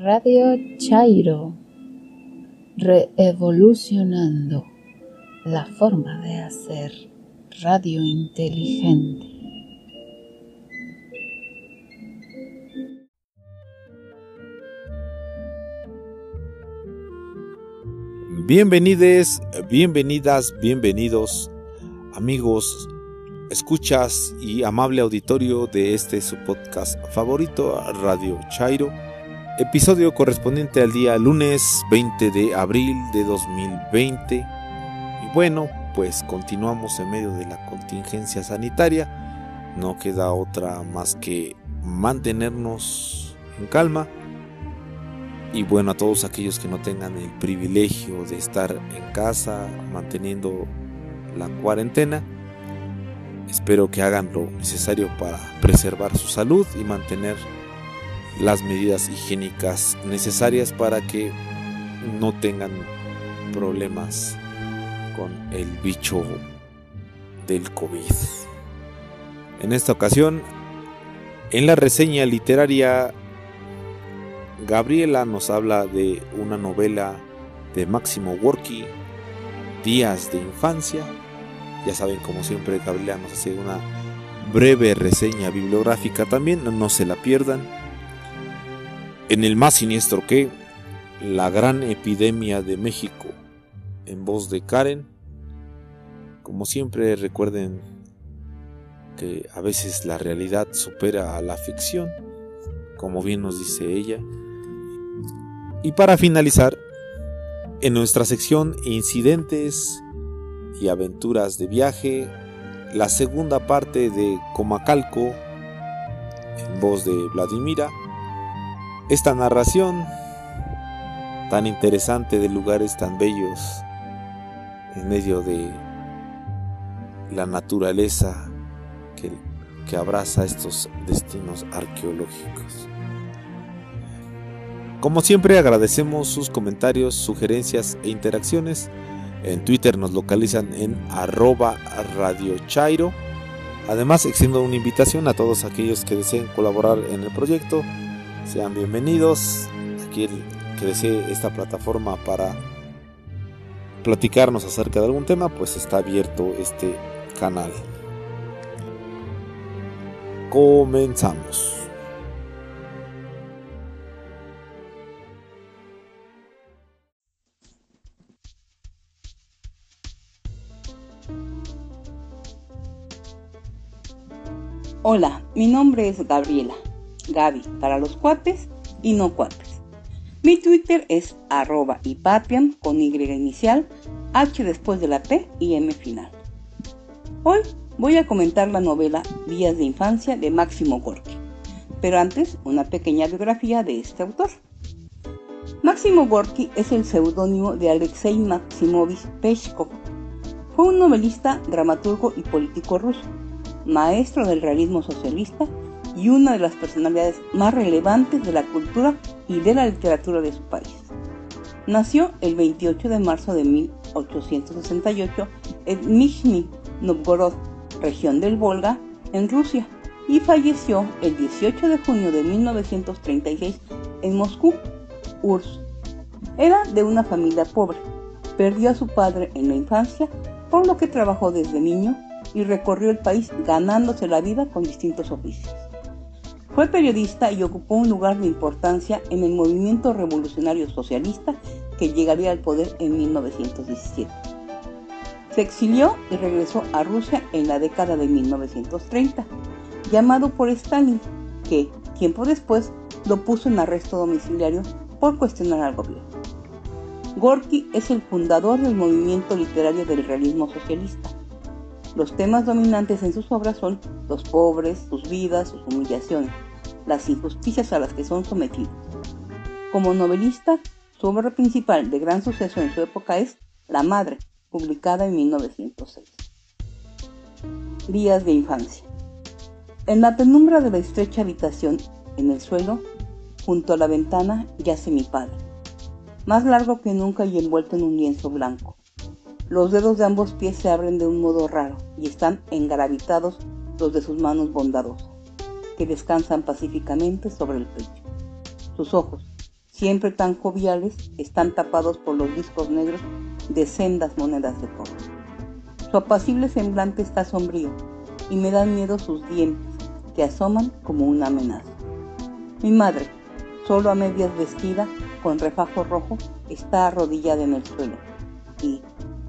Radio Chairo, reevolucionando la forma de hacer radio inteligente. Bienvenides, bienvenidas, bienvenidos, amigos, escuchas y amable auditorio de este su podcast favorito, Radio Chairo, episodio correspondiente al día lunes 20 de abril de 2020. Y bueno, pues continuamos en medio de la contingencia sanitaria, no queda otra más que mantenernos en calma y bueno, a todos aquellos que no tengan el privilegio de estar en casa manteniendo la cuarentena, espero que hagan lo necesario para preservar su salud y mantener las medidas higiénicas necesarias para que no tengan problemas con el bicho del COVID. En esta ocasión, en la reseña literaria Gabriela nos habla de una novela de Máximo Gorky, Días de Infancia. Ya saben, como siempre, Gabriela nos hace una breve reseña bibliográfica también, no se la pierdan. En el más siniestro que, la gran epidemia de México, en voz de Karen. Como siempre, recuerden que a veces la realidad supera a la ficción, como bien nos dice ella. Y para finalizar, en nuestra sección Incidentes y aventuras de viaje, la segunda parte de Comacalco, en voz de Vladimira, esta narración tan interesante de lugares tan bellos en medio de la naturaleza que, abraza estos destinos arqueológicos. Como siempre agradecemos sus comentarios, sugerencias e interacciones. En Twitter nos localizan en arroba Radio Chairo. Además extiendo una invitación a todos aquellos que deseen colaborar en el proyecto. Sean bienvenidos. Que desee esta plataforma para platicarnos acerca de algún tema, pues está abierto este canal. Comenzamos. Hola, mi nombre es Gabriela, Gaby para los cuates y no cuates. Mi Twitter es arroba papian con Y inicial, H después de la P y M final. Hoy voy a comentar la novela Días de Infancia de Máximo Gorki, pero antes una pequeña biografía de este autor. Máximo Gorki es el seudónimo de Alexei Maximovich Peshkov. Fue un novelista, dramaturgo y político ruso maestro del realismo socialista y una de las personalidades más relevantes de la cultura y de la literatura de su país. Nació el 28 de marzo de 1868 en Nizhny Novgorod, región del Volga, en Rusia, y falleció el 18 de junio de 1936 en Moscú, URSS. Era de una familia pobre. Perdió a su padre en la infancia, por lo que trabajó desde niño y recorrió el país ganándose la vida con distintos oficios. Fue periodista y ocupó un lugar de importancia en el movimiento revolucionario socialista que llegaría al poder en 1917. Se exilió y regresó a Rusia en la década de 1930, llamado por Stalin, que tiempo después lo puso en arresto domiciliario por cuestionar al gobierno. Gorky es el fundador del movimiento literario del realismo socialista los temas dominantes en sus obras son los pobres, sus vidas, sus humillaciones, las injusticias a las que son sometidos. Como novelista, su obra principal de gran suceso en su época es La Madre, publicada en 1906. Días de infancia. En la penumbra de la estrecha habitación, en el suelo, junto a la ventana, yace mi padre, más largo que nunca y envuelto en un lienzo blanco. Los dedos de ambos pies se abren de un modo raro y están engaravitados los de sus manos bondadosas, que descansan pacíficamente sobre el pecho. Sus ojos, siempre tan joviales, están tapados por los discos negros de sendas monedas de cobre. Su apacible semblante está sombrío y me dan miedo sus dientes, que asoman como una amenaza. Mi madre, solo a medias vestida, con refajo rojo, está arrodillada en el suelo y,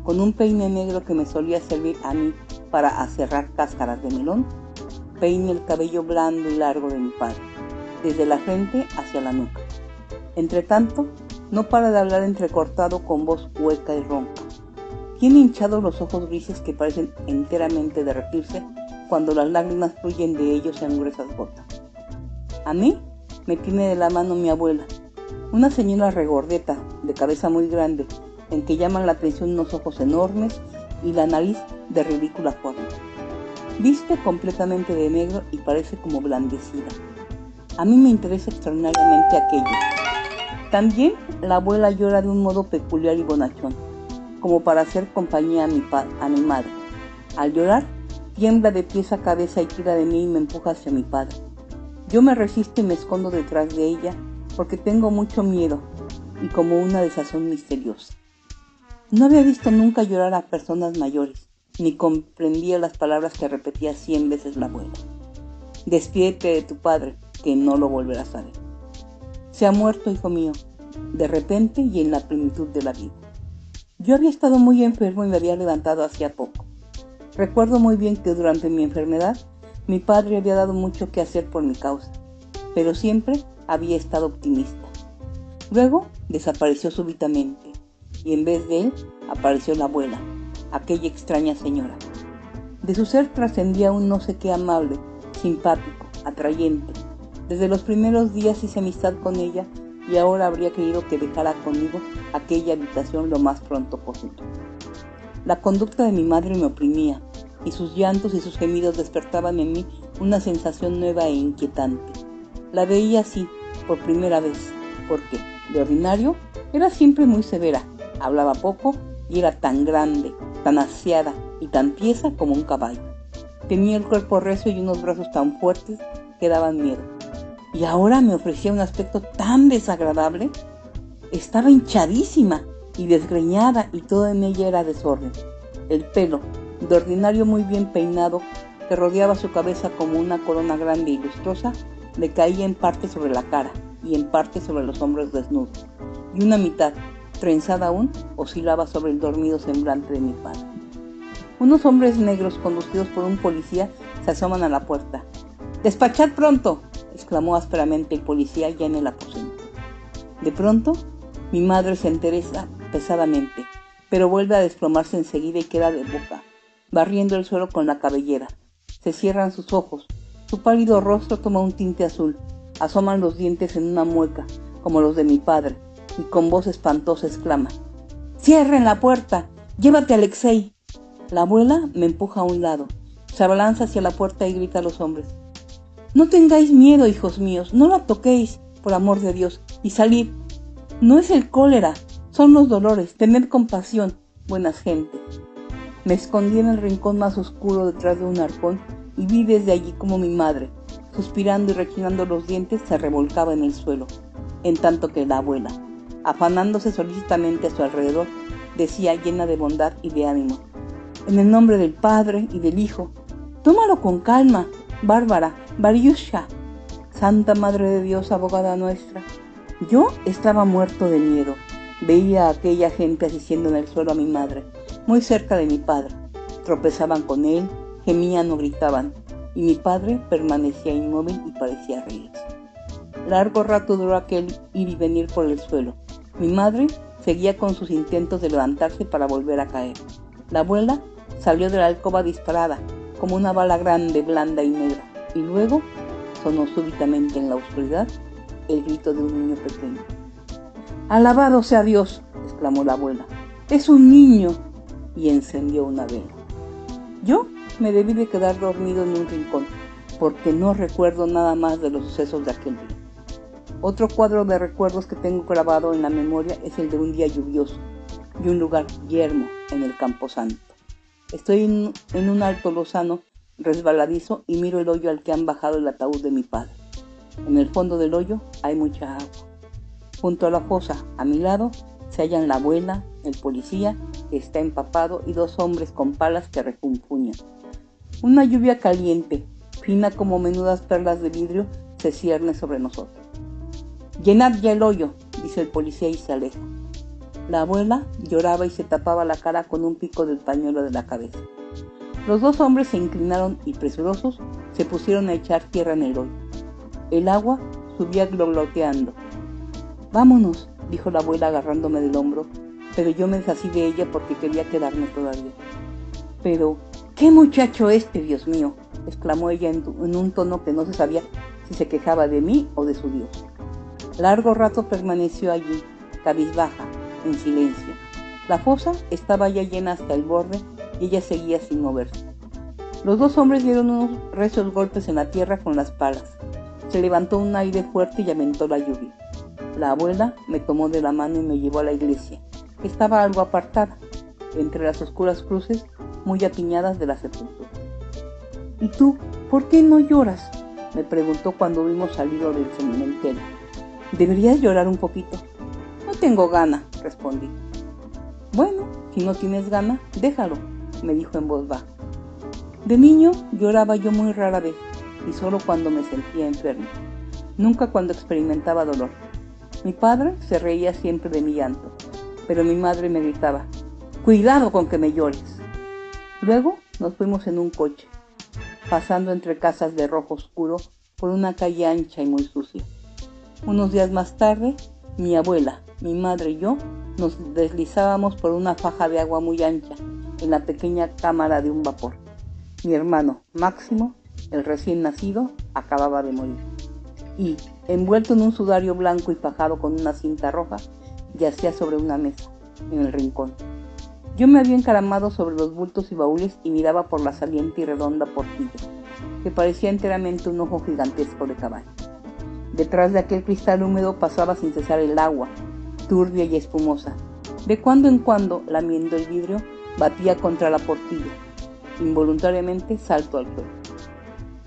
con un peine negro que me solía servir a mí para aserrar cáscaras de melón, peine el cabello blando y largo de mi padre, desde la frente hacia la nuca. Entre tanto, no para de hablar entrecortado con voz hueca y ronca tiene hinchados los ojos grises que parecen enteramente derretirse cuando las lágrimas fluyen de ellos en gruesas gotas. A mí me tiene de la mano mi abuela, una señora regordeta, de cabeza muy grande, en que llaman la atención unos ojos enormes y la nariz de ridícula forma. Viste completamente de negro y parece como blandecida. A mí me interesa extraordinariamente aquello. También la abuela llora de un modo peculiar y bonachón como para hacer compañía a mi, a mi madre. Al llorar, tiembla de pies a cabeza y tira de mí y me empuja hacia mi padre. Yo me resisto y me escondo detrás de ella porque tengo mucho miedo y como una desazón misteriosa. No había visto nunca llorar a personas mayores, ni comprendía las palabras que repetía cien veces la abuela. Despídete de tu padre, que no lo volverás a ver. Se ha muerto, hijo mío, de repente y en la plenitud de la vida. Yo había estado muy enfermo y me había levantado hacía poco. Recuerdo muy bien que durante mi enfermedad mi padre había dado mucho que hacer por mi causa, pero siempre había estado optimista. Luego desapareció súbitamente y en vez de él apareció la abuela, aquella extraña señora. De su ser trascendía un no sé qué amable, simpático, atrayente. Desde los primeros días hice amistad con ella y ahora habría querido que dejara conmigo aquella habitación lo más pronto posible. La conducta de mi madre me oprimía, y sus llantos y sus gemidos despertaban en mí una sensación nueva e inquietante. La veía así, por primera vez, porque, de ordinario, era siempre muy severa, hablaba poco y era tan grande, tan aseada y tan tiesa como un caballo. Tenía el cuerpo recio y unos brazos tan fuertes que daban miedo y ahora me ofrecía un aspecto tan desagradable. Estaba hinchadísima y desgreñada y todo en ella era desorden. El pelo, de ordinario muy bien peinado, que rodeaba su cabeza como una corona grande y lustrosa, le caía en parte sobre la cara y en parte sobre los hombros desnudos, y una mitad, trenzada aún, oscilaba sobre el dormido semblante de mi padre. Unos hombres negros conducidos por un policía se asoman a la puerta. ¡Despachad pronto! exclamó ásperamente el policía ya en el aposento. De pronto, mi madre se entereza pesadamente, pero vuelve a desplomarse enseguida y queda de boca, barriendo el suelo con la cabellera. Se cierran sus ojos, su pálido rostro toma un tinte azul, asoman los dientes en una mueca, como los de mi padre, y con voz espantosa exclama, ¡Cierren la puerta! ¡Llévate a Alexei! La abuela me empuja a un lado, se abalanza hacia la puerta y grita a los hombres, no tengáis miedo, hijos míos, no la toquéis, por amor de Dios, y salid. No es el cólera, son los dolores, tened compasión, buenas gentes. Me escondí en el rincón más oscuro detrás de un arcón y vi desde allí como mi madre, suspirando y rechinando los dientes, se revolcaba en el suelo, en tanto que la abuela, afanándose solicitamente a su alrededor, decía llena de bondad y de ánimo, en el nombre del Padre y del Hijo, tómalo con calma, Bárbara, Bariusha, Santa Madre de Dios, abogada nuestra. Yo estaba muerto de miedo. Veía a aquella gente asistiendo en el suelo a mi madre, muy cerca de mi padre. Tropezaban con él, gemían o gritaban, y mi padre permanecía inmóvil y parecía reírse. Largo rato duró aquel ir y venir por el suelo. Mi madre seguía con sus intentos de levantarse para volver a caer. La abuela salió de la alcoba disparada, como una bala grande, blanda y negra, y luego sonó súbitamente en la oscuridad el grito de un niño pequeño. Alabado sea Dios, exclamó la abuela. Es un niño. y encendió una vela. Yo me debí de quedar dormido en un rincón, porque no recuerdo nada más de los sucesos de aquel día. Otro cuadro de recuerdos que tengo grabado en la memoria es el de un día lluvioso y un lugar yermo en el Campo Santo. Estoy en, un alto lozano resbaladizo y miro el hoyo al que han bajado el ataúd de mi padre. En el fondo del hoyo hay mucha agua. Junto a la fosa, a mi lado, se hallan la abuela, el policía, que está empapado, y dos hombres con palas que refunfuñan. Una lluvia caliente, fina como menudas perlas de vidrio, se cierne sobre nosotros. Llenad ya el hoyo, dice el policía y se aleja. La abuela lloraba y se tapaba la cara con un pico del pañuelo de la cabeza. Los dos hombres se inclinaron y presurosos se pusieron a echar tierra en el hoyo. El agua subía gloloteando. Vámonos, dijo la abuela agarrándome del hombro, pero yo me desasí de ella porque quería quedarme todavía. Pero, ¿qué muchacho este, Dios mío? exclamó ella en un tono que no se sabía si se quejaba de mí o de su Dios. Largo rato permaneció allí, cabizbaja, en silencio. La fosa estaba ya llena hasta el borde y ella seguía sin moverse. Los dos hombres dieron unos recios golpes en la tierra con las palas. Se levantó un aire fuerte y aumentó la lluvia. La abuela me tomó de la mano y me llevó a la iglesia, estaba algo apartada, entre las oscuras cruces muy apiñadas de la sepultura. ¿Y tú, por qué no lloras? me preguntó cuando vimos salido del cementerio. ¿Deberías llorar un poquito? No tengo gana, respondí. Bueno, si no tienes gana, déjalo, me dijo en voz baja. De niño lloraba yo muy rara vez y solo cuando me sentía enfermo, nunca cuando experimentaba dolor. Mi padre se reía siempre de mi llanto, pero mi madre me gritaba, cuidado con que me llores. Luego nos fuimos en un coche, pasando entre casas de rojo oscuro por una calle ancha y muy sucia. Unos días más tarde, mi abuela, mi madre y yo nos deslizábamos por una faja de agua muy ancha en la pequeña cámara de un vapor. Mi hermano, Máximo, el recién nacido, acababa de morir y, envuelto en un sudario blanco y fajado con una cinta roja, yacía sobre una mesa, en el rincón. Yo me había encaramado sobre los bultos y baúles y miraba por la saliente y redonda portilla, que parecía enteramente un ojo gigantesco de caballo. Detrás de aquel cristal húmedo pasaba sin cesar el agua, turbia y espumosa. De cuando en cuando, lamiendo el vidrio, batía contra la portilla. Involuntariamente salto al suelo.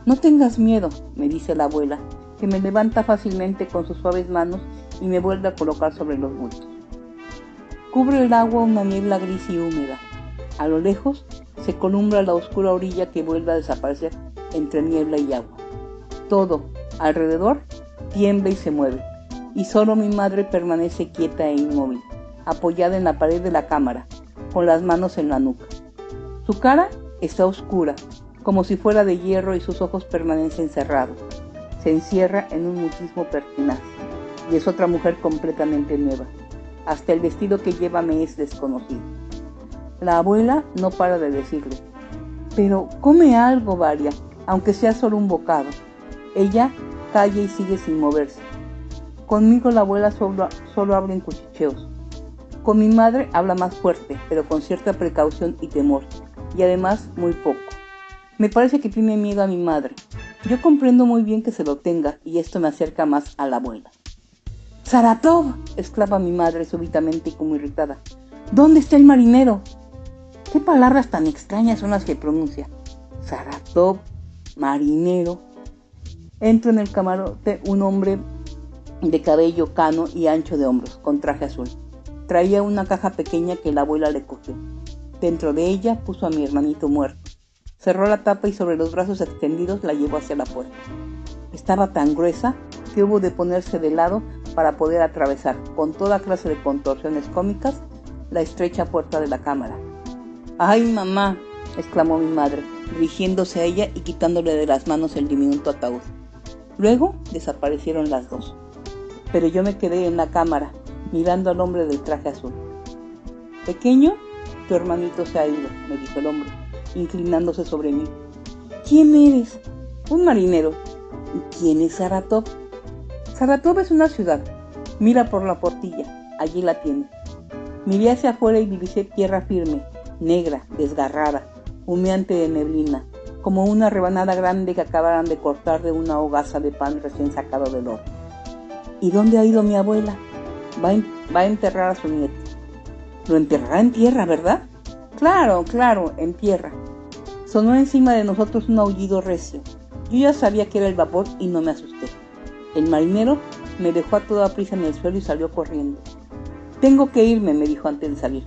No tengas miedo, me dice la abuela, que me levanta fácilmente con sus suaves manos y me vuelve a colocar sobre los bultos. Cubre el agua una niebla gris y húmeda. A lo lejos se columbra la oscura orilla que vuelve a desaparecer entre niebla y agua. Todo, alrededor, tiembla y se mueve, y solo mi madre permanece quieta e inmóvil, apoyada en la pared de la cámara, con las manos en la nuca. Su cara está oscura, como si fuera de hierro y sus ojos permanecen cerrados se encierra en un mutismo pertinaz y es otra mujer completamente nueva. Hasta el vestido que lleva me es desconocido. La abuela no para de decirle, pero come algo, Varia, aunque sea solo un bocado. Ella calla y sigue sin moverse. Conmigo la abuela solo, solo habla en cuchicheos. Con mi madre habla más fuerte, pero con cierta precaución y temor, y además muy poco. Me parece que tiene miedo a mi madre, yo comprendo muy bien que se lo tenga y esto me acerca más a la abuela. ¡Saratov! exclama mi madre súbitamente y como irritada. ¿Dónde está el marinero? ¿Qué palabras tan extrañas son las que pronuncia? Saratov, marinero. Entro en el camarote un hombre de cabello cano y ancho de hombros, con traje azul. Traía una caja pequeña que la abuela le cogió. Dentro de ella puso a mi hermanito muerto. Cerró la tapa y sobre los brazos extendidos la llevó hacia la puerta. Estaba tan gruesa que hubo de ponerse de lado para poder atravesar, con toda clase de contorsiones cómicas, la estrecha puerta de la cámara. ¡Ay, mamá! exclamó mi madre, dirigiéndose a ella y quitándole de las manos el diminuto ataúd. Luego desaparecieron las dos. Pero yo me quedé en la cámara, mirando al hombre del traje azul. Pequeño, tu hermanito se ha ido, me dijo el hombre inclinándose sobre mí. ¿Quién eres? Un marinero. ¿Y quién es Saratov? Saratov es una ciudad. Mira por la portilla. Allí la tiene. Miré hacia afuera y divisé tierra firme, negra, desgarrada, humeante de neblina, como una rebanada grande que acabaran de cortar de una hogaza de pan recién sacado del horno. ¿Y dónde ha ido mi abuela? Va, va a enterrar a su nieto. Lo enterrará en tierra, ¿verdad? Claro, claro, en tierra. Sonó encima de nosotros un aullido recio. Yo ya sabía que era el vapor y no me asusté. El marinero me dejó a toda prisa en el suelo y salió corriendo. Tengo que irme, me dijo antes de salir.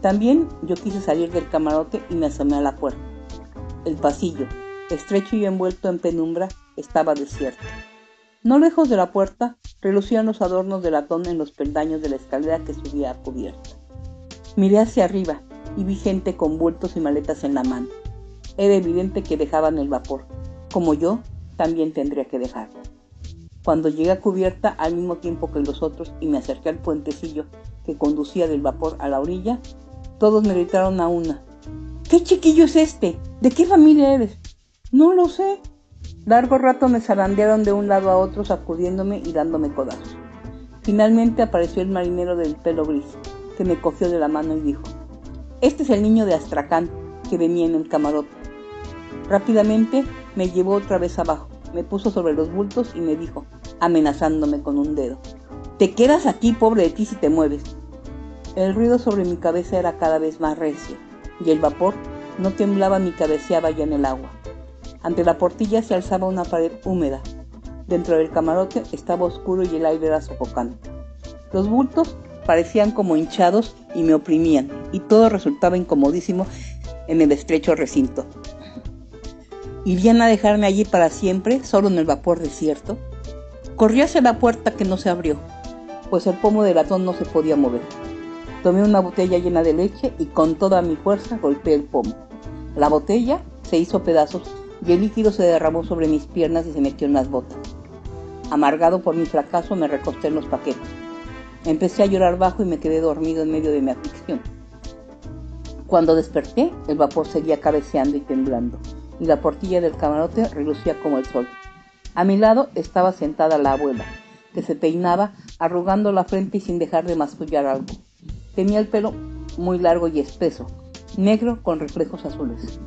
También yo quise salir del camarote y me asomé a la puerta. El pasillo, estrecho y envuelto en penumbra, estaba desierto. No lejos de la puerta relucían los adornos de latón en los peldaños de la escalera que subía a cubierta. Miré hacia arriba y vi gente con bultos y maletas en la mano. Era evidente que dejaban el vapor. Como yo, también tendría que dejarlo. Cuando llegué a cubierta al mismo tiempo que los otros y me acerqué al puentecillo que conducía del vapor a la orilla, todos me gritaron a una. ¿Qué chiquillo es este? ¿De qué familia eres? No lo sé. Largo rato me zarandearon de un lado a otro sacudiéndome y dándome codazos. Finalmente apareció el marinero del pelo gris, que me cogió de la mano y dijo, Este es el niño de Astracán que venía en el camarote. Rápidamente me llevó otra vez abajo, me puso sobre los bultos y me dijo, amenazándome con un dedo, Te quedas aquí, pobre de ti, si te mueves. El ruido sobre mi cabeza era cada vez más recio, y el vapor no temblaba ni cabeceaba ya en el agua. Ante la portilla se alzaba una pared húmeda. Dentro del camarote estaba oscuro y el aire era sofocante. Los bultos parecían como hinchados y me oprimían, y todo resultaba incomodísimo en el estrecho recinto. ¿Irían a dejarme allí para siempre, solo en el vapor desierto? Corrí hacia la puerta que no se abrió, pues el pomo de latón no se podía mover. Tomé una botella llena de leche y con toda mi fuerza golpeé el pomo. La botella se hizo pedazos y el líquido se derramó sobre mis piernas y se metió en las botas. Amargado por mi fracaso me recosté en los paquetes. Empecé a llorar bajo y me quedé dormido en medio de mi aflicción. Cuando desperté, el vapor seguía cabeceando y temblando y la portilla del camarote relucía como el sol. A mi lado estaba sentada la abuela, que se peinaba arrugando la frente y sin dejar de mascullar algo. Tenía el pelo muy largo y espeso, negro con reflejos azules.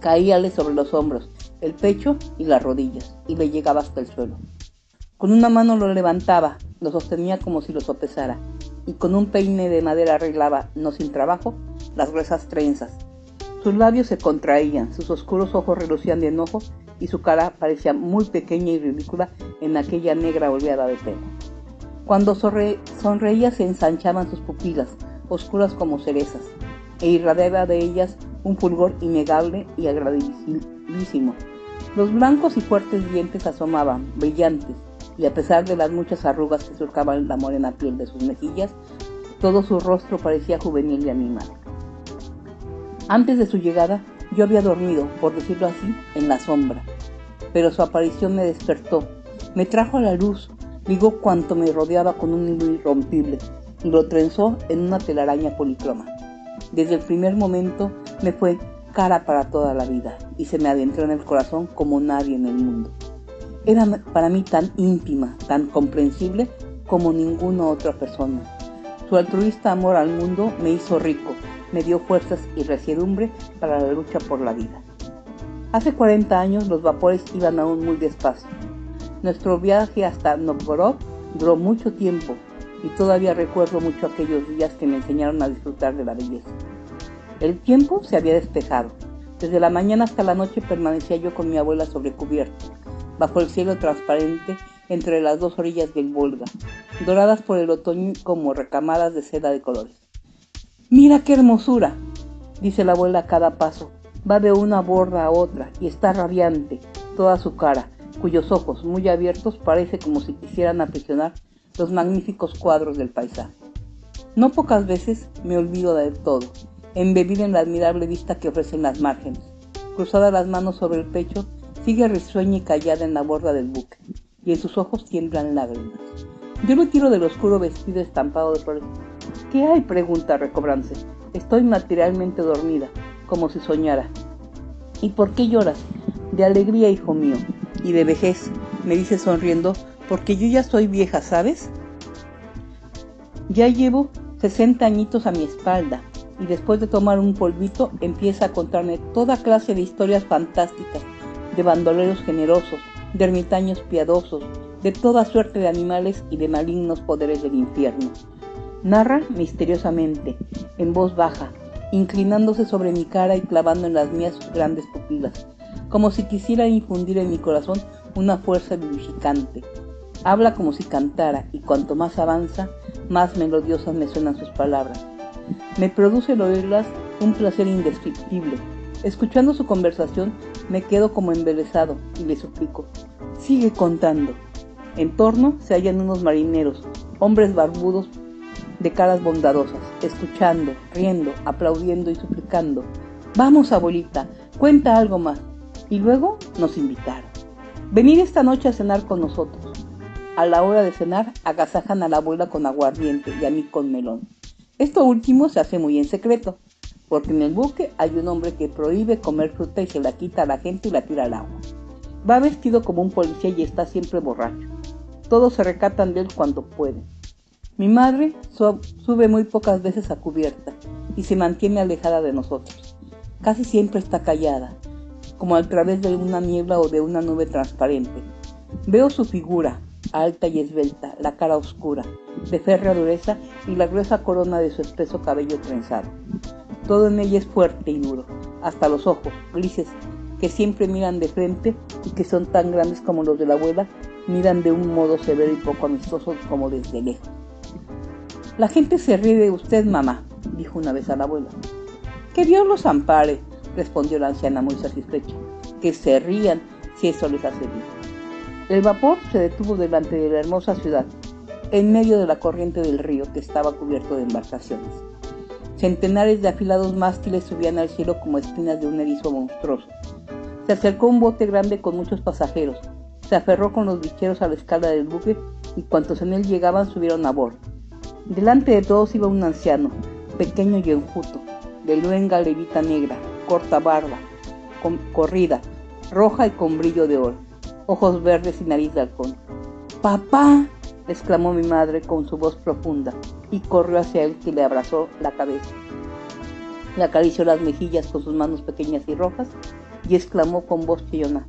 Caíale sobre los hombros, el pecho y las rodillas, y le llegaba hasta el suelo. Con una mano lo levantaba, lo sostenía como si lo sopesara, y con un peine de madera arreglaba, no sin trabajo, las gruesas trenzas, sus labios se contraían, sus oscuros ojos relucían de enojo y su cara parecía muy pequeña y ridícula en aquella negra oleada de pelo. Cuando sonreía se ensanchaban sus pupilas, oscuras como cerezas, e irradiaba de ellas un fulgor innegable y agradabilísimo. Los blancos y fuertes dientes asomaban, brillantes, y a pesar de las muchas arrugas que surcaban la morena piel de sus mejillas, todo su rostro parecía juvenil y animal. Antes de su llegada, yo había dormido, por decirlo así, en la sombra, pero su aparición me despertó, me trajo a la luz, ligó cuanto me rodeaba con un hilo irrompible y lo trenzó en una telaraña policroma. Desde el primer momento me fue cara para toda la vida y se me adentró en el corazón como nadie en el mundo. Era para mí tan íntima, tan comprensible como ninguna otra persona. Su altruista amor al mundo me hizo rico, me dio fuerzas y resiedumbre para la lucha por la vida. Hace 40 años los vapores iban aún muy despacio. Nuestro viaje hasta Novgorod duró mucho tiempo y todavía recuerdo mucho aquellos días que me enseñaron a disfrutar de la belleza. El tiempo se había despejado. Desde la mañana hasta la noche permanecía yo con mi abuela sobre cubierta, bajo el cielo transparente entre las dos orillas del Volga, doradas por el otoño como recamadas de seda de colores. Mira qué hermosura, dice la abuela a cada paso. Va de una borda a otra y está radiante toda su cara, cuyos ojos muy abiertos parece como si quisieran aprisionar los magníficos cuadros del paisaje. No pocas veces me olvido de todo, embebida en la admirable vista que ofrecen las márgenes. Cruzada las manos sobre el pecho, sigue risueña y callada en la borda del buque, y en sus ojos tiemblan lágrimas. Yo me tiro del oscuro vestido estampado de flores ¿Qué hay? pregunta recobrándose. Estoy materialmente dormida, como si soñara. ¿Y por qué lloras? De alegría, hijo mío, y de vejez, me dice sonriendo, porque yo ya soy vieja, ¿sabes? Ya llevo 60 añitos a mi espalda, y después de tomar un polvito empieza a contarme toda clase de historias fantásticas, de bandoleros generosos, de ermitaños piadosos, de toda suerte de animales y de malignos poderes del infierno. Narra misteriosamente, en voz baja, inclinándose sobre mi cara y clavando en las mías sus grandes pupilas, como si quisiera infundir en mi corazón una fuerza vivificante. Habla como si cantara y cuanto más avanza, más melodiosas me suenan sus palabras. Me produce el oírlas un placer indescriptible. Escuchando su conversación me quedo como embelesado y le suplico, sigue contando. En torno se hallan unos marineros, hombres barbudos de caras bondadosas, escuchando, riendo, aplaudiendo y suplicando. Vamos, abuelita, cuenta algo más. Y luego nos invitaron. Venid esta noche a cenar con nosotros. A la hora de cenar, agasajan a la abuela con aguardiente y a mí con melón. Esto último se hace muy en secreto, porque en el buque hay un hombre que prohíbe comer fruta y se la quita a la gente y la tira al agua. Va vestido como un policía y está siempre borracho. Todos se recatan de él cuando pueden. Mi madre sube muy pocas veces a cubierta y se mantiene alejada de nosotros. Casi siempre está callada, como a través de una niebla o de una nube transparente. Veo su figura, alta y esbelta, la cara oscura, de férrea dureza y la gruesa corona de su espeso cabello trenzado. Todo en ella es fuerte y duro, hasta los ojos, grises, que siempre miran de frente y que son tan grandes como los de la abuela, miran de un modo severo y poco amistoso como desde lejos. La gente se ríe de usted, mamá, dijo una vez a la abuela. Que Dios los ampare, respondió la anciana muy satisfecha. Que se rían si eso les hace bien. El vapor se detuvo delante de la hermosa ciudad, en medio de la corriente del río que estaba cubierto de embarcaciones. Centenares de afilados mástiles subían al cielo como espinas de un erizo monstruoso. Se acercó un bote grande con muchos pasajeros. Se aferró con los bicheros a la escala del buque y cuantos en él llegaban subieron a bordo. Delante de todos iba un anciano, pequeño y enjuto, de luenga levita negra, corta barba, corrida, roja y con brillo de oro, ojos verdes y nariz de halcón. ¡Papá! exclamó mi madre con su voz profunda y corrió hacia él que le abrazó la cabeza. Le acarició las mejillas con sus manos pequeñas y rojas y exclamó con voz chillona.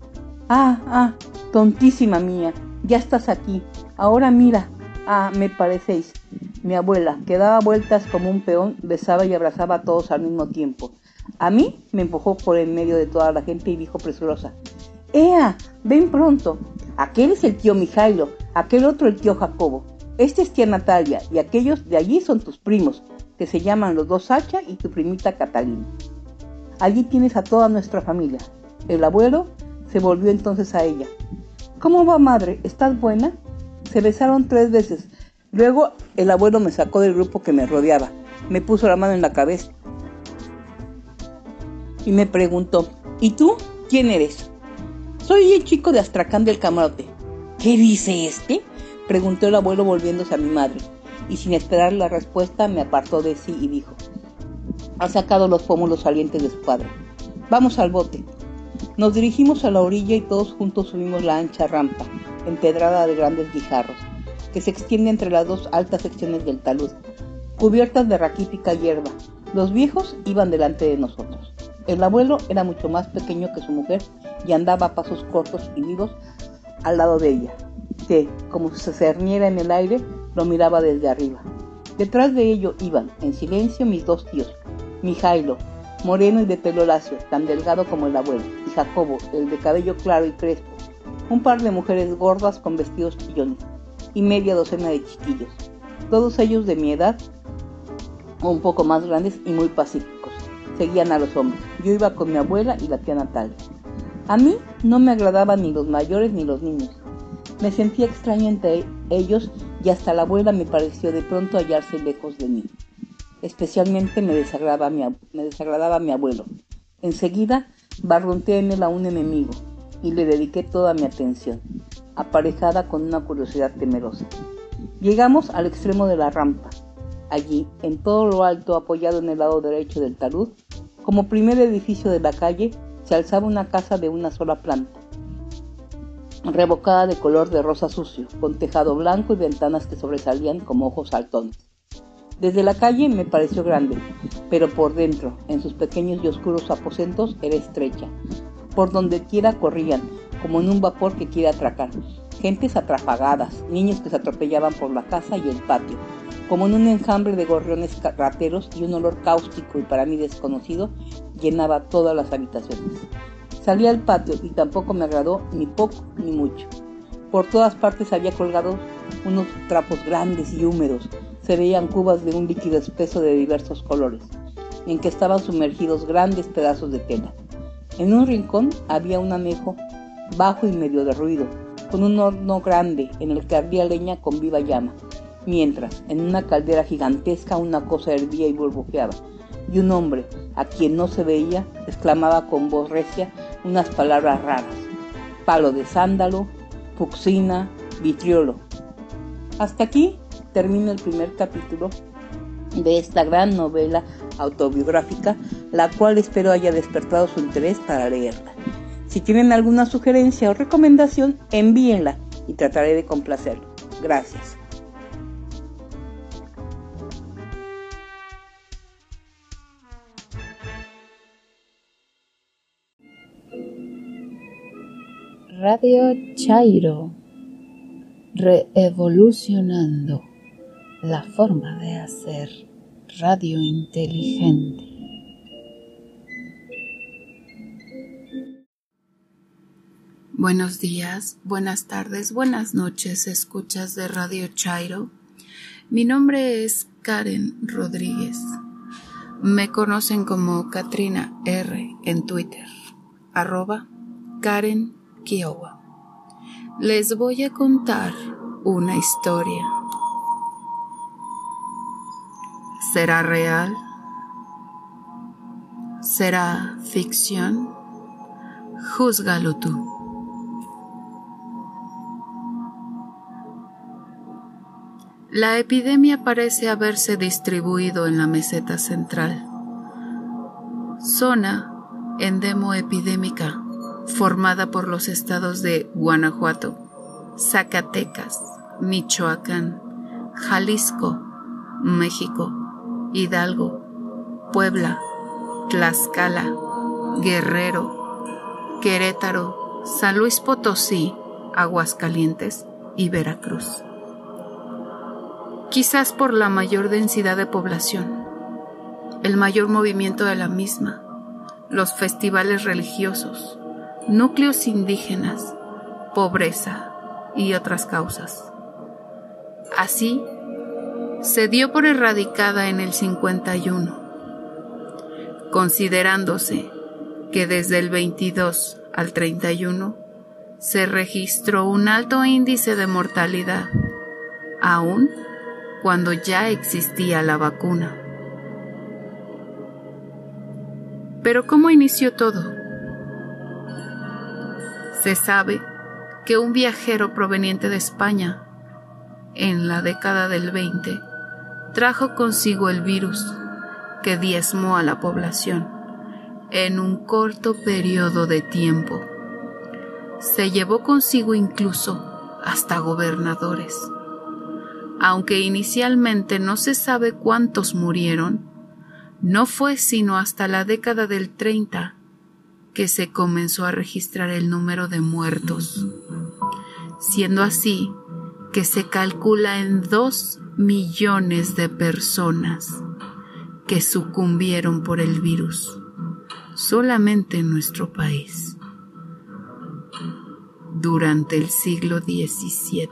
Ah, ah, tontísima mía, ya estás aquí. Ahora mira, ah, me parecéis. Mi abuela, que daba vueltas como un peón, besaba y abrazaba a todos al mismo tiempo. A mí me empujó por en medio de toda la gente y dijo presurosa, ¡Ea! ¡Ven pronto! Aquel es el tío Mijailo, aquel otro el tío Jacobo, este es tía Natalia y aquellos de allí son tus primos, que se llaman los dos Hacha y tu primita Catalina. Allí tienes a toda nuestra familia. El abuelo se volvió entonces a ella. ¿Cómo va madre? ¿Estás buena? Se besaron tres veces, Luego el abuelo me sacó del grupo que me rodeaba, me puso la mano en la cabeza y me preguntó, ¿y tú quién eres? Soy el chico de Astracán del Camarote. ¿Qué dice este? Preguntó el abuelo volviéndose a mi madre, y sin esperar la respuesta me apartó de sí y dijo, ha sacado los pómulos salientes de su padre. Vamos al bote. Nos dirigimos a la orilla y todos juntos subimos la ancha rampa, empedrada de grandes guijarros que se extiende entre las dos altas secciones del talud, cubiertas de raquítica hierba. Los viejos iban delante de nosotros. El abuelo era mucho más pequeño que su mujer y andaba a pasos cortos y vivos al lado de ella, que, como se cerniera en el aire, lo miraba desde arriba. Detrás de ello iban, en silencio, mis dos tíos, Mijailo, moreno y de pelo lacio, tan delgado como el abuelo, y Jacobo, el de cabello claro y crespo, un par de mujeres gordas con vestidos chillones, y media docena de chiquillos, todos ellos de mi edad o un poco más grandes y muy pacíficos. Seguían a los hombres. Yo iba con mi abuela y la tía Natalia. A mí no me agradaban ni los mayores ni los niños. Me sentía extraño entre ellos y hasta la abuela me pareció de pronto hallarse lejos de mí. Especialmente me desagradaba mi, me desagradaba mi abuelo. Enseguida en él a un enemigo y le dediqué toda mi atención aparejada con una curiosidad temerosa. Llegamos al extremo de la rampa. Allí, en todo lo alto, apoyado en el lado derecho del talud, como primer edificio de la calle, se alzaba una casa de una sola planta, revocada de color de rosa sucio, con tejado blanco y ventanas que sobresalían como ojos saltones. Desde la calle me pareció grande, pero por dentro, en sus pequeños y oscuros aposentos, era estrecha. Por donde quiera corrían, como en un vapor que quiere atracar. Gentes atrafagadas, niños que se atropellaban por la casa y el patio, como en un enjambre de gorriones rateros y un olor cáustico y para mí desconocido llenaba todas las habitaciones. Salí al patio y tampoco me agradó ni poco ni mucho. Por todas partes había colgado unos trapos grandes y húmedos. Se veían cubas de un líquido espeso de diversos colores, en que estaban sumergidos grandes pedazos de tela. En un rincón había un anejo bajo y medio derruido, con un horno grande en el que ardía leña con viva llama, mientras en una caldera gigantesca una cosa hervía y burbujeaba, y un hombre, a quien no se veía, exclamaba con voz recia unas palabras raras, palo de sándalo, fuxina, vitriolo. Hasta aquí termina el primer capítulo de esta gran novela autobiográfica, la cual espero haya despertado su interés para leerla. Si tienen alguna sugerencia o recomendación, envíenla y trataré de complacerlo. Gracias. Radio Chairo, reevolucionando la forma de hacer radio inteligente. Buenos días, buenas tardes, buenas noches, escuchas de Radio Chairo. Mi nombre es Karen Rodríguez. Me conocen como Katrina R en Twitter, arroba Karen Kiowa. Les voy a contar una historia. ¿Será real? ¿Será ficción? Júzgalo tú. La epidemia parece haberse distribuido en la meseta central, zona endemoepidémica formada por los estados de Guanajuato, Zacatecas, Michoacán, Jalisco, México, Hidalgo, Puebla, Tlaxcala, Guerrero, Querétaro, San Luis Potosí, Aguascalientes y Veracruz. Quizás por la mayor densidad de población, el mayor movimiento de la misma, los festivales religiosos, núcleos indígenas, pobreza y otras causas. Así, se dio por erradicada en el 51, considerándose que desde el 22 al 31 se registró un alto índice de mortalidad, aún cuando ya existía la vacuna. Pero ¿cómo inició todo? Se sabe que un viajero proveniente de España, en la década del 20, trajo consigo el virus que diezmó a la población en un corto periodo de tiempo. Se llevó consigo incluso hasta gobernadores aunque inicialmente no se sabe cuántos murieron, no fue sino hasta la década del 30 que se comenzó a registrar el número de muertos, siendo así que se calcula en dos millones de personas que sucumbieron por el virus solamente en nuestro país durante el siglo XVII.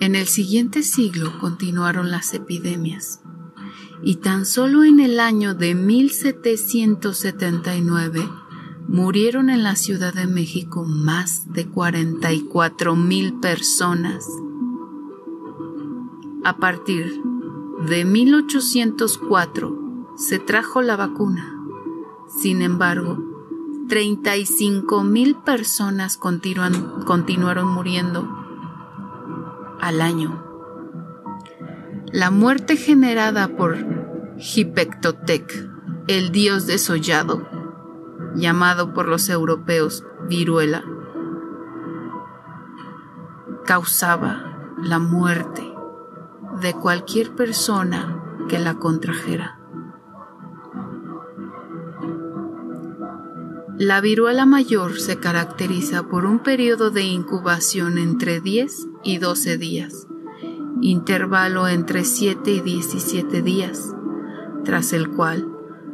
En el siguiente siglo continuaron las epidemias y tan solo en el año de 1779 murieron en la Ciudad de México más de 44 mil personas. A partir de 1804 se trajo la vacuna. Sin embargo, 35 mil personas continuaron muriendo al año. La muerte generada por Hipectotec, el dios desollado, llamado por los europeos viruela, causaba la muerte de cualquier persona que la contrajera. La viruela mayor se caracteriza por un periodo de incubación entre 10 y 12 días, intervalo entre 7 y 17 días, tras el cual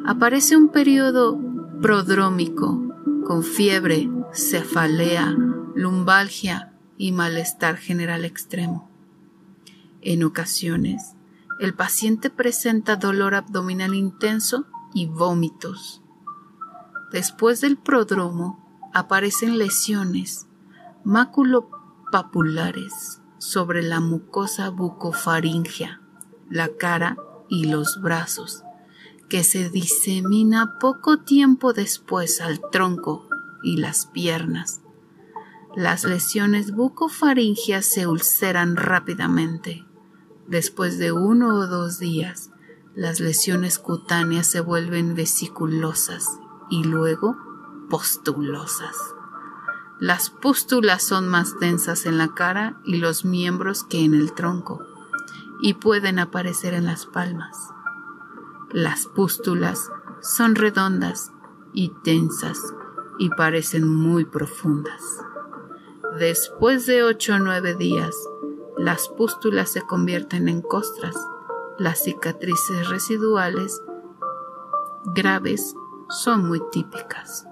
aparece un periodo prodrómico con fiebre, cefalea, lumbalgia y malestar general extremo. En ocasiones, el paciente presenta dolor abdominal intenso y vómitos. Después del prodromo aparecen lesiones maculopapulares sobre la mucosa bucofaringea, la cara y los brazos, que se disemina poco tiempo después al tronco y las piernas. Las lesiones bucofaringeas se ulceran rápidamente. Después de uno o dos días, las lesiones cutáneas se vuelven vesiculosas y luego postulosas. Las pústulas son más densas en la cara y los miembros que en el tronco y pueden aparecer en las palmas. Las pústulas son redondas y tensas y parecen muy profundas. Después de ocho o nueve días, las pústulas se convierten en costras. Las cicatrices residuales graves son muy típicas.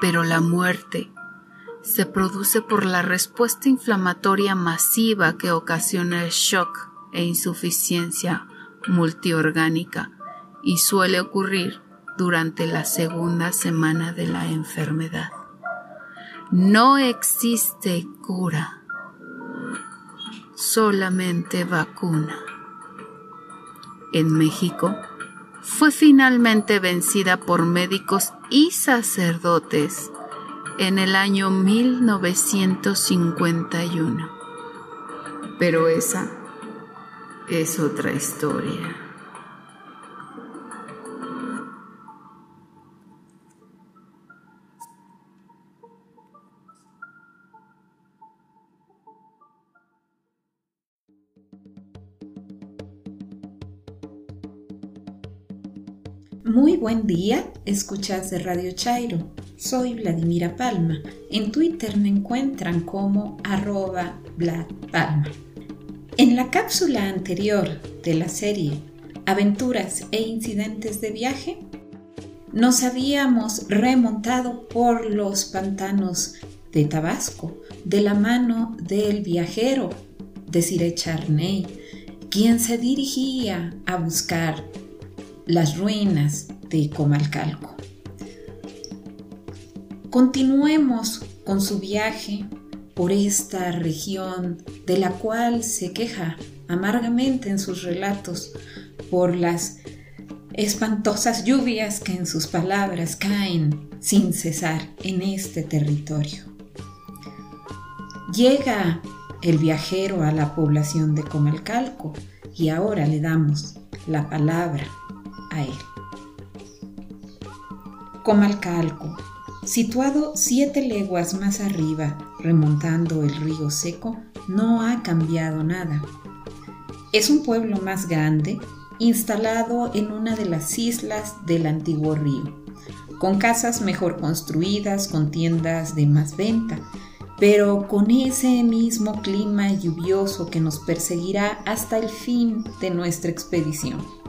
Pero la muerte se produce por la respuesta inflamatoria masiva que ocasiona el shock e insuficiencia multiorgánica y suele ocurrir durante la segunda semana de la enfermedad. No existe cura, solamente vacuna. En México, fue finalmente vencida por médicos y sacerdotes en el año 1951. Pero esa es otra historia. Muy buen día, escuchas de Radio Chairo. Soy Vladimira Palma. En Twitter me encuentran como arroba Palma. En la cápsula anterior de la serie Aventuras e incidentes de viaje, nos habíamos remontado por los pantanos de Tabasco de la mano del viajero Desiree Charney, quien se dirigía a buscar las ruinas de Comalcalco. Continuemos con su viaje por esta región de la cual se queja amargamente en sus relatos por las espantosas lluvias que en sus palabras caen sin cesar en este territorio. Llega el viajero a la población de Comalcalco y ahora le damos la palabra Comalcalco, situado siete leguas más arriba, remontando el río seco, no ha cambiado nada. Es un pueblo más grande, instalado en una de las islas del antiguo río, con casas mejor construidas, con tiendas de más venta, pero con ese mismo clima lluvioso que nos perseguirá hasta el fin de nuestra expedición.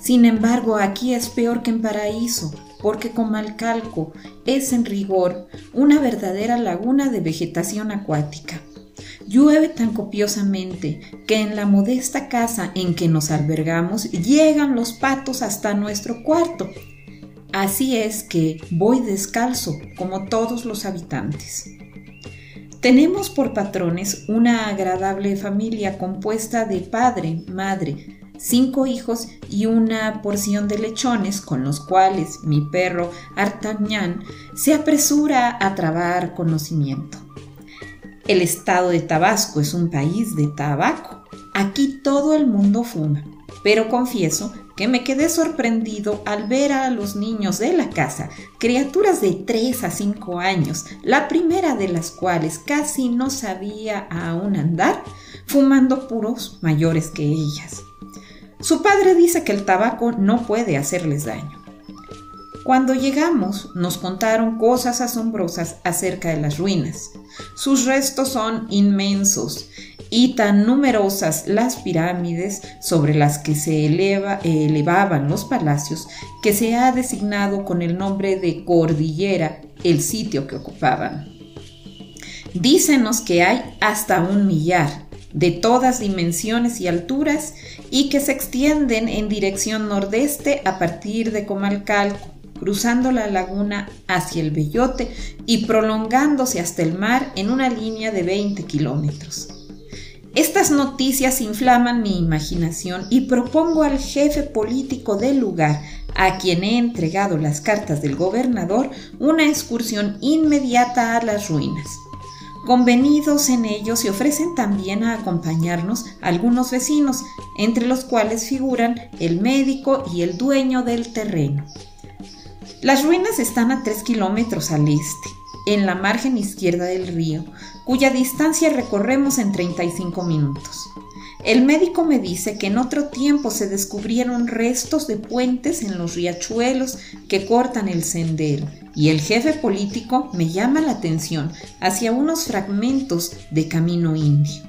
Sin embargo, aquí es peor que en Paraíso, porque Comalcalco es en rigor una verdadera laguna de vegetación acuática. Llueve tan copiosamente que en la modesta casa en que nos albergamos llegan los patos hasta nuestro cuarto. Así es que voy descalzo como todos los habitantes. Tenemos por patrones una agradable familia compuesta de padre, madre, cinco hijos y una porción de lechones con los cuales mi perro Artagnan se apresura a trabar conocimiento. El estado de Tabasco es un país de tabaco. Aquí todo el mundo fuma, pero confieso que me quedé sorprendido al ver a los niños de la casa, criaturas de 3 a 5 años, la primera de las cuales casi no sabía aún andar, fumando puros mayores que ellas. Su padre dice que el tabaco no puede hacerles daño. Cuando llegamos nos contaron cosas asombrosas acerca de las ruinas. Sus restos son inmensos y tan numerosas las pirámides sobre las que se elevaban los palacios que se ha designado con el nombre de cordillera el sitio que ocupaban. Dícenos que hay hasta un millar, de todas dimensiones y alturas, y que se extienden en dirección nordeste a partir de Comalcalco, cruzando la laguna hacia el Bellote y prolongándose hasta el mar en una línea de 20 kilómetros. Estas noticias inflaman mi imaginación y propongo al jefe político del lugar, a quien he entregado las cartas del gobernador, una excursión inmediata a las ruinas. Convenidos en ello se ofrecen también a acompañarnos algunos vecinos, entre los cuales figuran el médico y el dueño del terreno. Las ruinas están a 3 kilómetros al este, en la margen izquierda del río, cuya distancia recorremos en 35 minutos. El médico me dice que en otro tiempo se descubrieron restos de puentes en los riachuelos que cortan el sendero, y el jefe político me llama la atención hacia unos fragmentos de camino indio.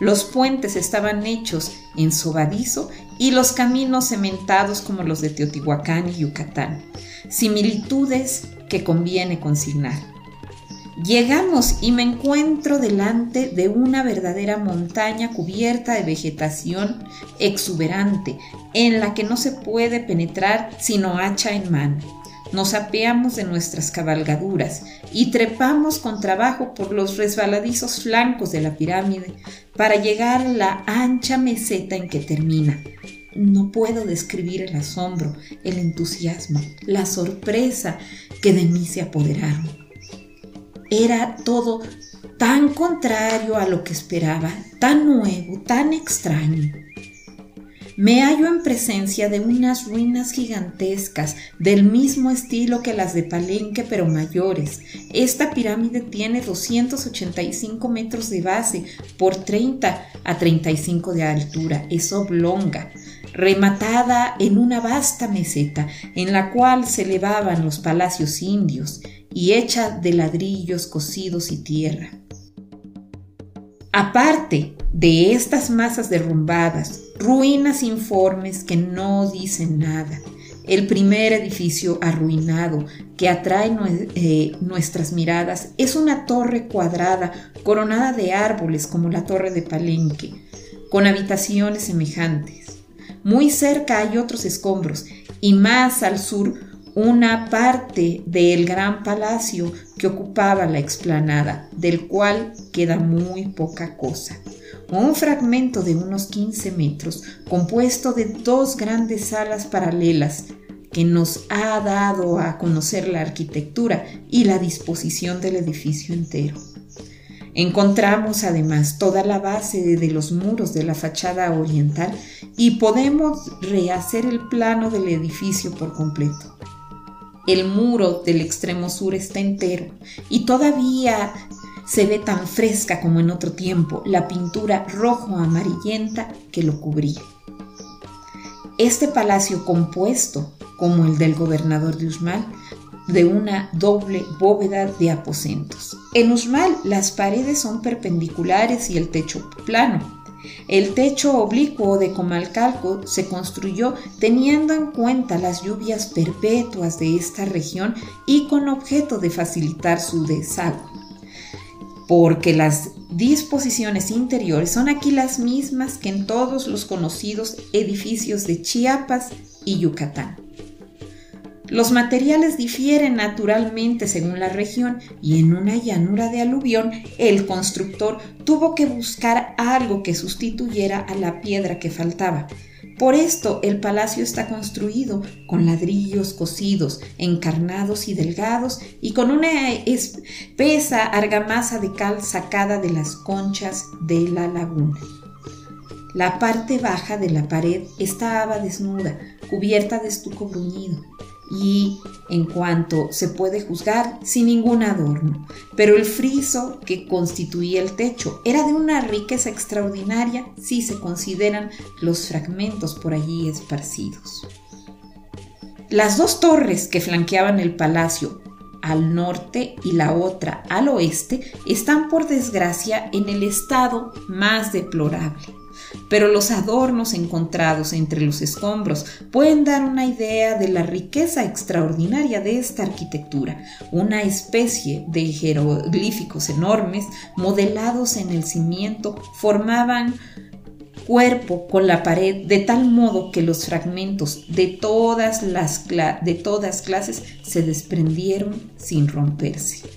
Los puentes estaban hechos en sobadizo y los caminos cementados como los de Teotihuacán y Yucatán, similitudes que conviene consignar. Llegamos y me encuentro delante de una verdadera montaña cubierta de vegetación exuberante, en la que no se puede penetrar sino hacha en mano nos apeamos de nuestras cabalgaduras y trepamos con trabajo por los resbaladizos flancos de la pirámide para llegar a la ancha meseta en que termina. No puedo describir el asombro, el entusiasmo, la sorpresa que de mí se apoderaron. Era todo tan contrario a lo que esperaba, tan nuevo, tan extraño me hallo en presencia de unas ruinas gigantescas, del mismo estilo que las de Palenque, pero mayores. Esta pirámide tiene 285 metros de base por 30 a 35 de altura. Es oblonga, rematada en una vasta meseta en la cual se elevaban los palacios indios y hecha de ladrillos cocidos y tierra. Aparte de estas masas derrumbadas, ruinas informes que no dicen nada, el primer edificio arruinado que atrae eh, nuestras miradas es una torre cuadrada coronada de árboles como la torre de Palenque, con habitaciones semejantes. Muy cerca hay otros escombros y más al sur una parte del gran palacio que ocupaba la explanada, del cual queda muy poca cosa. Un fragmento de unos 15 metros, compuesto de dos grandes salas paralelas, que nos ha dado a conocer la arquitectura y la disposición del edificio entero. Encontramos además toda la base de los muros de la fachada oriental y podemos rehacer el plano del edificio por completo. El muro del extremo sur está entero y todavía se ve tan fresca como en otro tiempo la pintura rojo-amarillenta que lo cubría. Este palacio compuesto, como el del gobernador de Usmal, de una doble bóveda de aposentos. En Usmal las paredes son perpendiculares y el techo plano, el techo oblicuo de Comalcalco se construyó teniendo en cuenta las lluvias perpetuas de esta región y con objeto de facilitar su desagüe. Porque las disposiciones interiores son aquí las mismas que en todos los conocidos edificios de Chiapas y Yucatán. Los materiales difieren naturalmente según la región y en una llanura de aluvión el constructor tuvo que buscar algo que sustituyera a la piedra que faltaba. Por esto el palacio está construido con ladrillos cocidos, encarnados y delgados y con una espesa argamasa de cal sacada de las conchas de la laguna. La parte baja de la pared estaba desnuda, cubierta de estuco bruñido y en cuanto se puede juzgar sin ningún adorno, pero el friso que constituía el techo era de una riqueza extraordinaria si se consideran los fragmentos por allí esparcidos. Las dos torres que flanqueaban el palacio, al norte y la otra al oeste están por desgracia en el estado más deplorable. Pero los adornos encontrados entre los escombros pueden dar una idea de la riqueza extraordinaria de esta arquitectura, una especie de jeroglíficos enormes modelados en el cimiento formaban cuerpo con la pared de tal modo que los fragmentos de todas las de todas clases se desprendieron sin romperse.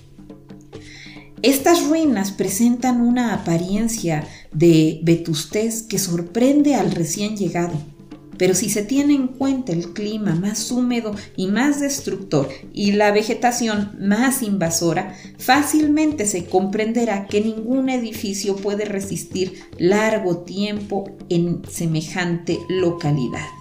Estas ruinas presentan una apariencia de vetustez que sorprende al recién llegado pero si se tiene en cuenta el clima más húmedo y más destructor y la vegetación más invasora, fácilmente se comprenderá que ningún edificio puede resistir largo tiempo en semejante localidad.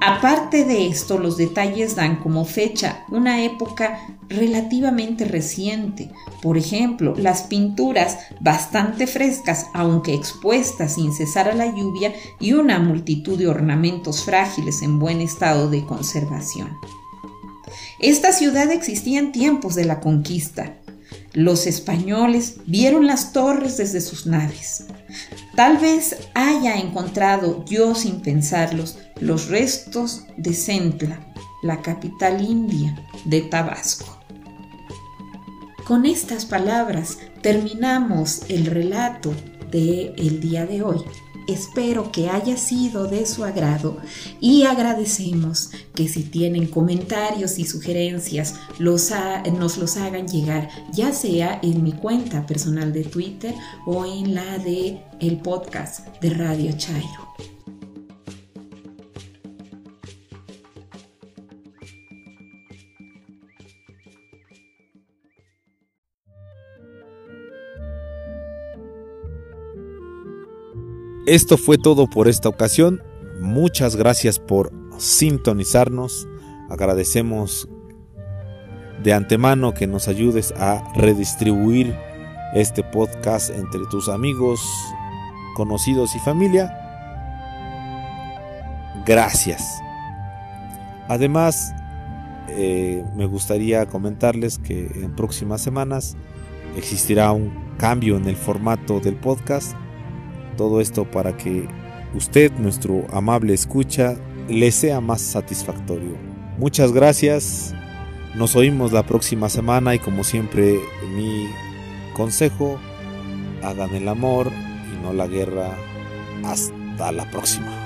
Aparte de esto, los detalles dan como fecha una época relativamente reciente. Por ejemplo, las pinturas bastante frescas, aunque expuestas sin cesar a la lluvia, y una multitud de ornamentos frágiles en buen estado de conservación. Esta ciudad existía en tiempos de la conquista. Los españoles vieron las torres desde sus naves. Tal vez haya encontrado yo sin pensarlos los restos de Centla, la capital india de Tabasco. Con estas palabras terminamos el relato del el día de hoy. Espero que haya sido de su agrado y agradecemos que si tienen comentarios y sugerencias nos los hagan llegar, ya sea en mi cuenta personal de Twitter o en la de el podcast de Radio Chairo. Esto fue todo por esta ocasión. Muchas gracias por sintonizarnos. Agradecemos de antemano que nos ayudes a redistribuir este podcast entre tus amigos, conocidos y familia. Gracias. Además, eh, me gustaría comentarles que en próximas semanas existirá un cambio en el formato del podcast todo esto para que usted, nuestro amable escucha, le sea más satisfactorio. Muchas gracias. Nos oímos la próxima semana y como siempre mi consejo, hagan el amor y no la guerra. Hasta la próxima.